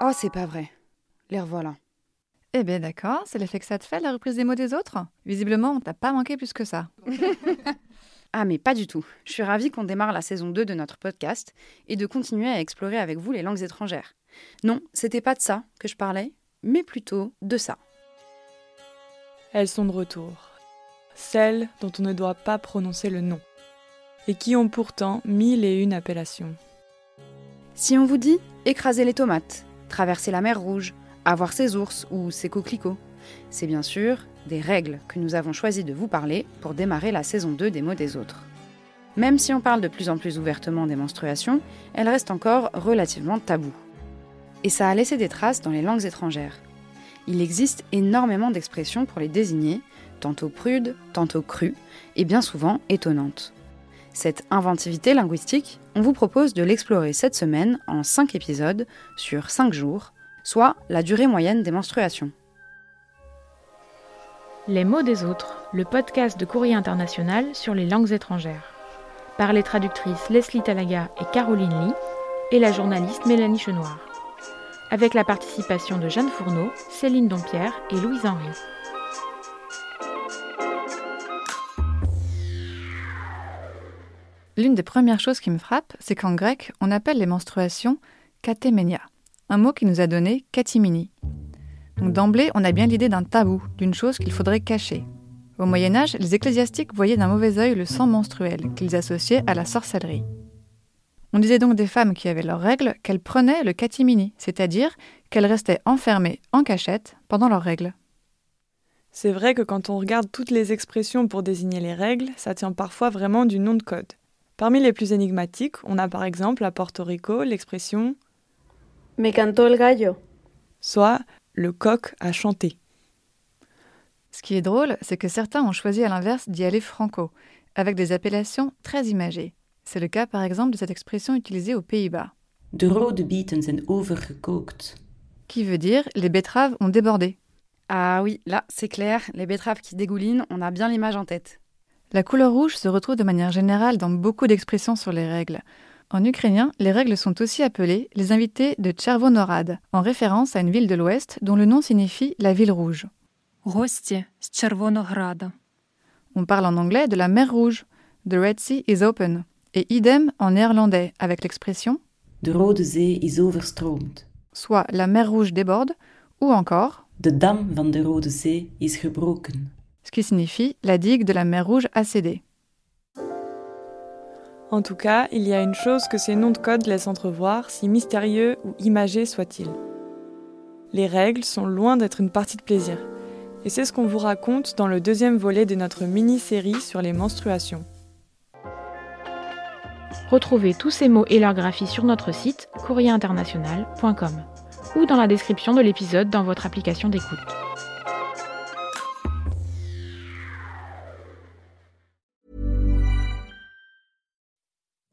Oh, c'est pas vrai. Les revoilà. Eh bien d'accord, c'est l'effet que ça te fait, la reprise des mots des autres? Visiblement, on t'a pas manqué plus que ça. Ah, mais pas du tout. Je suis ravie qu'on démarre la saison 2 de notre podcast et de continuer à explorer avec vous les langues étrangères. Non, c'était pas de ça que je parlais, mais plutôt de ça. Elles sont de retour. Celles dont on ne doit pas prononcer le nom. Et qui ont pourtant mille et une appellations. Si on vous dit écraser les tomates, traverser la mer Rouge, avoir ses ours ou ses coquelicots, c'est bien sûr des règles que nous avons choisi de vous parler pour démarrer la saison 2 des mots des autres. Même si on parle de plus en plus ouvertement des menstruations, elles restent encore relativement taboues. Et ça a laissé des traces dans les langues étrangères. Il existe énormément d'expressions pour les désigner, tantôt prudes, tantôt crues, et bien souvent étonnantes. Cette inventivité linguistique, on vous propose de l'explorer cette semaine en 5 épisodes sur 5 jours, soit la durée moyenne des menstruations. Les mots des autres, le podcast de Courrier International sur les langues étrangères. Par les traductrices Leslie Talaga et Caroline Lee et la journaliste Mélanie Chenoir. Avec la participation de Jeanne Fourneau, Céline Dompierre et Louise Henry. L'une des premières choses qui me frappe, c'est qu'en grec, on appelle les menstruations katéménia, un mot qui nous a donné katimini. Donc d'emblée, on a bien l'idée d'un tabou, d'une chose qu'il faudrait cacher. Au Moyen Âge, les ecclésiastiques voyaient d'un mauvais œil le sang menstruel, qu'ils associaient à la sorcellerie. On disait donc des femmes qui avaient leurs règles qu'elles prenaient le catimini, c'est-à-dire qu'elles restaient enfermées en cachette pendant leurs règles. C'est vrai que quand on regarde toutes les expressions pour désigner les règles, ça tient parfois vraiment du nom de code. Parmi les plus énigmatiques, on a par exemple à Porto Rico l'expression Me cantó el gallo. soit le coq a chanté. Ce qui est drôle, c'est que certains ont choisi à l'inverse d'y aller franco, avec des appellations très imagées. C'est le cas par exemple de cette expression utilisée aux Pays-Bas, De rode bieten zijn overgekookt. qui veut dire les betteraves ont débordé. Ah oui, là, c'est clair, les betteraves qui dégoulinent, on a bien l'image en tête. La couleur rouge se retrouve de manière générale dans beaucoup d'expressions sur les règles. En ukrainien, les règles sont aussi appelées les invités de Tchervonorad, en référence à une ville de l'Ouest dont le nom signifie la ville rouge. On parle en anglais de la mer rouge, The Red Sea is open, et idem en néerlandais avec l'expression De Rode Zee is overstroomd, soit la mer rouge déborde, ou encore De dam van de Rode Zee is gebroken ce qui signifie la digue de la mer rouge a cédé. En tout cas, il y a une chose que ces noms de code laissent entrevoir, si mystérieux ou imagés soient-ils. Les règles sont loin d'être une partie de plaisir. Et c'est ce qu'on vous raconte dans le deuxième volet de notre mini-série sur les menstruations. Retrouvez tous ces mots et leur graphie sur notre site courrierinternational.com ou dans la description de l'épisode dans votre application d'écoute.